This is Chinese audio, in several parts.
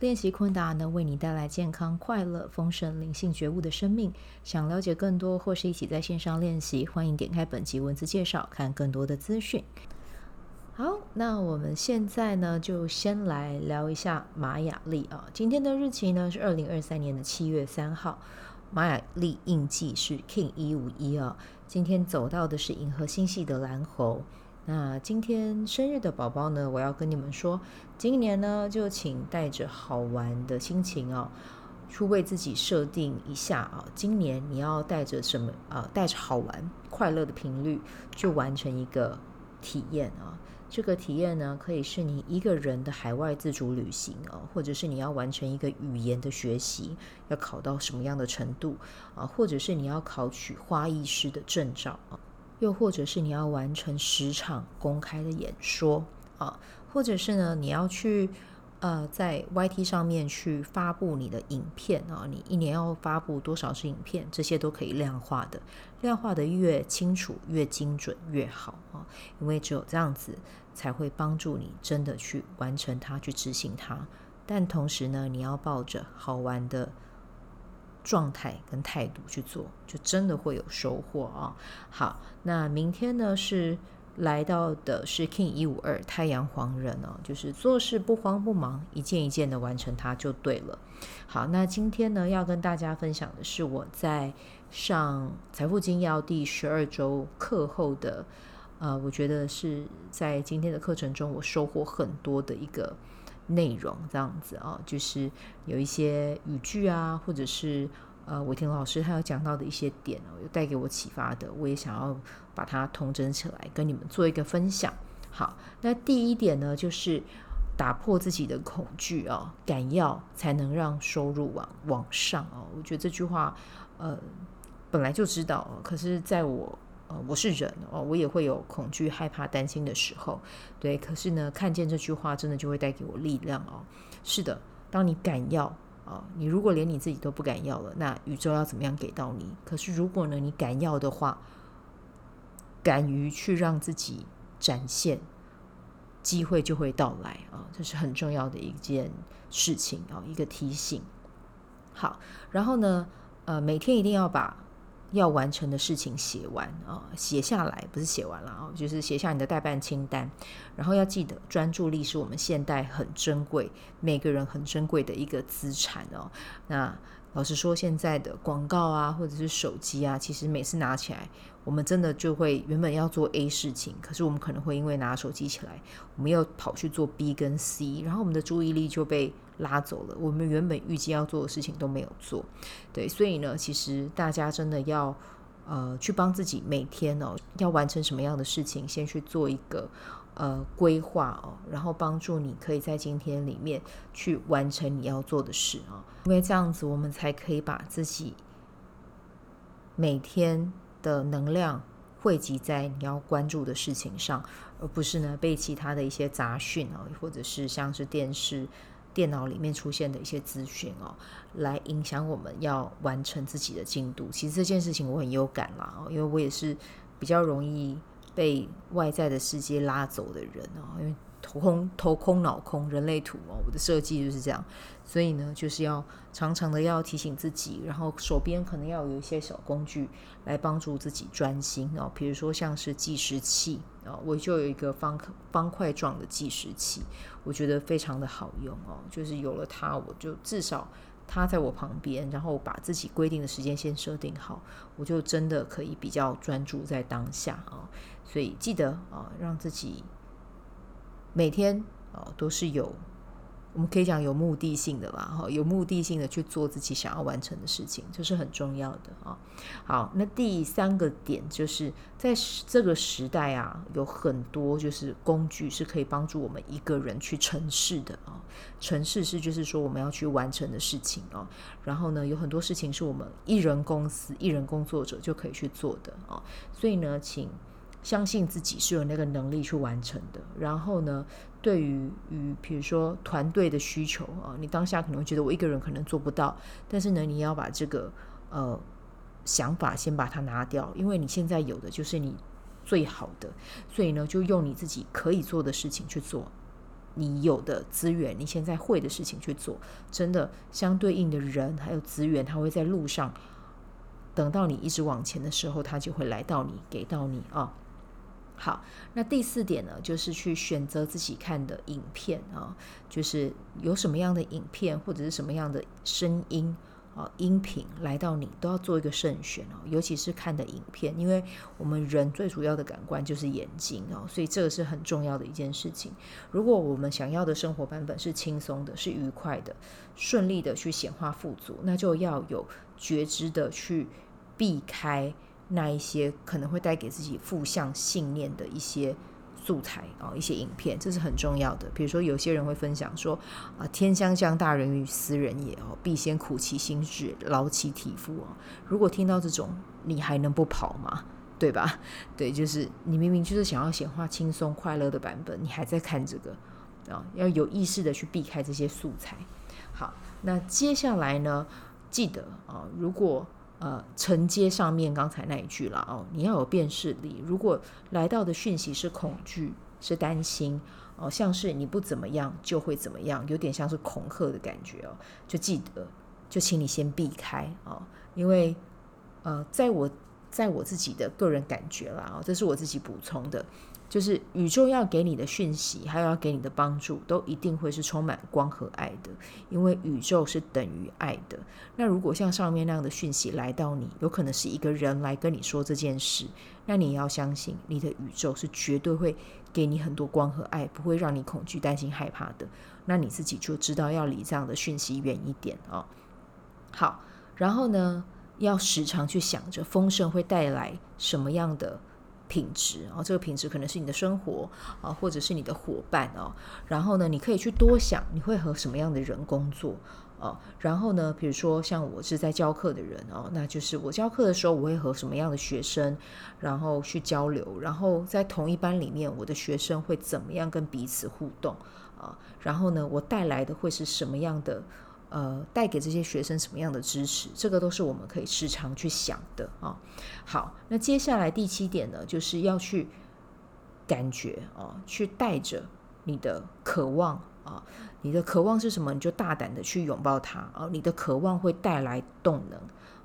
练习昆达能为你带来健康、快乐、丰盛、灵性觉悟的生命。想了解更多或是一起在线上练习，欢迎点开本集文字介绍，看更多的资讯。好，那我们现在呢，就先来聊一下玛雅历啊。今天的日期呢是二零二三年的七月三号，玛雅历印记是 King 一五一啊。今天走到的是银河星系的蓝猴。那今天生日的宝宝呢，我要跟你们说，今年呢就请带着好玩的心情哦，去为自己设定一下啊，今年你要带着什么啊？带着好玩、快乐的频率，去完成一个体验啊。这个体验呢，可以是你一个人的海外自主旅行啊，或者是你要完成一个语言的学习，要考到什么样的程度啊，或者是你要考取花艺师的证照啊。又或者是你要完成十场公开的演说啊，或者是呢，你要去呃在 YT 上面去发布你的影片啊，你一年要发布多少支影片，这些都可以量化的，量化的越清楚、越精准越好啊，因为只有这样子才会帮助你真的去完成它、去执行它。但同时呢，你要抱着好玩的。状态跟态度去做，就真的会有收获啊！好，那明天呢是来到的是 King 一五二太阳黄人哦，就是做事不慌不忙，一件一件的完成它就对了。好，那今天呢要跟大家分享的是我在上财富精要第十二周课后的，呃，我觉得是在今天的课程中我收获很多的一个。内容这样子啊，就是有一些语句啊，或者是呃，伟霆老师他有讲到的一些点哦，有带给我启发的，我也想要把它统整起来，跟你们做一个分享。好，那第一点呢，就是打破自己的恐惧哦，敢要才能让收入往往上哦。我觉得这句话呃，本来就知道，可是在我。呃，我是人哦，我也会有恐惧、害怕、担心的时候，对。可是呢，看见这句话，真的就会带给我力量哦。是的，当你敢要啊，你如果连你自己都不敢要了，那宇宙要怎么样给到你？可是如果呢，你敢要的话，敢于去让自己展现，机会就会到来啊。这是很重要的一件事情啊，一个提醒。好，然后呢，呃，每天一定要把。要完成的事情写完啊，写下来不是写完了啊，就是写下你的代办清单。然后要记得，专注力是我们现代很珍贵、每个人很珍贵的一个资产哦。那老实说，现在的广告啊，或者是手机啊，其实每次拿起来，我们真的就会原本要做 A 事情，可是我们可能会因为拿手机起来，我们又跑去做 B 跟 C，然后我们的注意力就被。拉走了，我们原本预计要做的事情都没有做，对，所以呢，其实大家真的要呃去帮自己每天哦要完成什么样的事情，先去做一个呃规划哦，然后帮助你可以在今天里面去完成你要做的事啊，因为这样子我们才可以把自己每天的能量汇集在你要关注的事情上，而不是呢被其他的一些杂讯啊，或者是像是电视。电脑里面出现的一些资讯哦，来影响我们要完成自己的进度。其实这件事情我很有感啦，因为我也是比较容易被外在的世界拉走的人哦，因为。头空、头空、脑空，人类图哦，我的设计就是这样，所以呢，就是要常常的要提醒自己，然后手边可能要有一些小工具来帮助自己专心哦，比如说像是计时器啊，我就有一个方方块状的计时器，我觉得非常的好用哦，就是有了它，我就至少他在我旁边，然后把自己规定的时间先设定好，我就真的可以比较专注在当下啊，所以记得啊，让自己。每天啊，都是有我们可以讲有目的性的吧，哈，有目的性的去做自己想要完成的事情，这是很重要的啊。好，那第三个点就是在这个时代啊，有很多就是工具是可以帮助我们一个人去成事的啊。成事是就是说我们要去完成的事情啊。然后呢，有很多事情是我们一人公司、一人工作者就可以去做的啊。所以呢，请相信自己是有那个能力去完成的。然后呢，对于于比如说团队的需求啊，你当下可能会觉得我一个人可能做不到，但是呢，你要把这个呃想法先把它拿掉，因为你现在有的就是你最好的，所以呢，就用你自己可以做的事情去做，你有的资源，你现在会的事情去做，真的相对应的人还有资源，他会在路上，等到你一直往前的时候，他就会来到你，给到你啊。好，那第四点呢，就是去选择自己看的影片啊，就是有什么样的影片或者是什么样的声音啊、音频来到你，都要做一个慎选哦。尤其是看的影片，因为我们人最主要的感官就是眼睛哦，所以这个是很重要的一件事情。如果我们想要的生活版本是轻松的、是愉快的、顺利的去显化富足，那就要有觉知的去避开。那一些可能会带给自己负向信念的一些素材啊、一些影片，这是很重要的。比如说，有些人会分享说啊，“天将降大任于斯人也哦，必先苦其心志，劳其体肤哦。”如果听到这种，你还能不跑吗？对吧？对，就是你明明就是想要显化轻松快乐的版本，你还在看这个啊、哦？要有意识的去避开这些素材。好，那接下来呢？记得啊、哦，如果呃，承接上面刚才那一句了哦，你要有辨识力。如果来到的讯息是恐惧、是担心哦，像是你不怎么样就会怎么样，有点像是恐吓的感觉哦，就记得，就请你先避开哦，因为呃，在我在我自己的个人感觉啦，哦，这是我自己补充的。就是宇宙要给你的讯息，还有要给你的帮助，都一定会是充满光和爱的，因为宇宙是等于爱的。那如果像上面那样的讯息来到你，有可能是一个人来跟你说这件事，那你要相信，你的宇宙是绝对会给你很多光和爱，不会让你恐惧、担心、害怕的。那你自己就知道要离这样的讯息远一点哦。好，然后呢，要时常去想着丰盛会带来什么样的。品质啊，这个品质可能是你的生活啊，或者是你的伙伴啊。然后呢，你可以去多想，你会和什么样的人工作啊？然后呢，比如说像我是在教课的人啊，那就是我教课的时候，我会和什么样的学生，然后去交流。然后在同一班里面，我的学生会怎么样跟彼此互动啊？然后呢，我带来的会是什么样的？呃，带给这些学生什么样的支持？这个都是我们可以时常去想的啊。好，那接下来第七点呢，就是要去感觉啊，去带着你的渴望啊，你的渴望是什么？你就大胆的去拥抱它啊。你的渴望会带来动能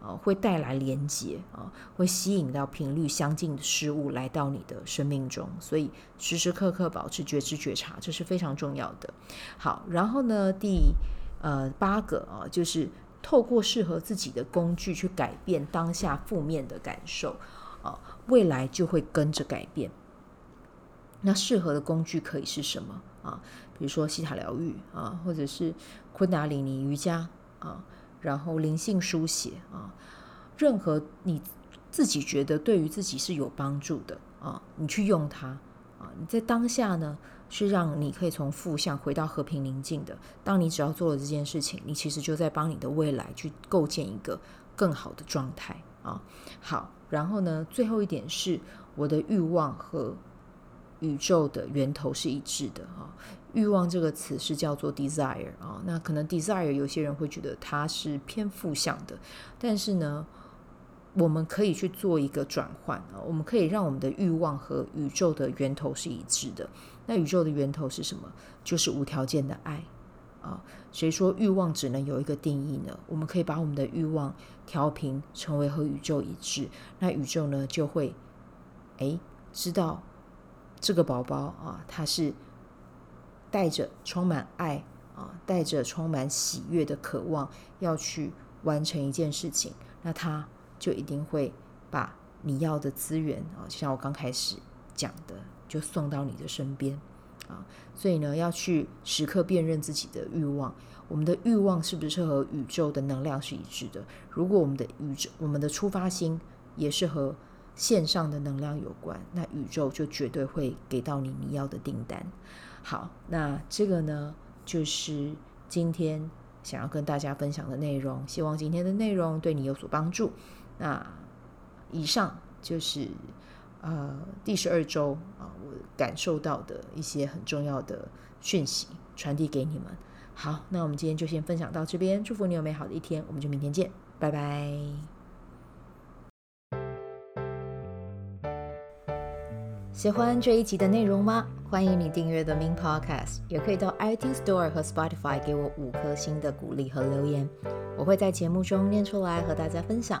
啊，会带来连接啊，会吸引到频率相近的事物来到你的生命中。所以时时刻刻保持觉知觉察，这是非常重要的。好，然后呢，第呃，八个啊，就是透过适合自己的工具去改变当下负面的感受啊，未来就会跟着改变。那适合的工具可以是什么啊？比如说西塔疗愈啊，或者是昆达里尼瑜伽啊，然后灵性书写啊，任何你自己觉得对于自己是有帮助的啊，你去用它啊，你在当下呢，是让你可以从负向回到和平宁静的。当你只要做了这件事情，你其实就在帮你的未来去构建一个更好的状态啊。好，然后呢，最后一点是我的欲望和宇宙的源头是一致的啊。欲望这个词是叫做 desire 啊。那可能 desire 有些人会觉得它是偏负向的，但是呢，我们可以去做一个转换啊。我们可以让我们的欲望和宇宙的源头是一致的。那宇宙的源头是什么？就是无条件的爱啊！谁说欲望只能有一个定义呢？我们可以把我们的欲望调频，成为和宇宙一致。那宇宙呢，就会诶知道这个宝宝啊，他是带着充满爱啊，带着充满喜悦的渴望要去完成一件事情。那他就一定会把你要的资源啊，像我刚开始讲的。就送到你的身边，啊。所以呢，要去时刻辨认自己的欲望，我们的欲望是不是和宇宙的能量是一致的？如果我们的宇宙，我们的出发心也是和线上的能量有关，那宇宙就绝对会给到你你要的订单。好，那这个呢，就是今天想要跟大家分享的内容。希望今天的内容对你有所帮助。那以上就是。呃，第十二周啊，我感受到的一些很重要的讯息传递给你们。好，那我们今天就先分享到这边，祝福你有美好的一天，我们就明天见，拜拜。喜欢这一集的内容吗？欢迎你订阅 The Min Podcast，也可以到 iTunes Store 和 Spotify 给我五颗星的鼓励和留言，我会在节目中念出来和大家分享。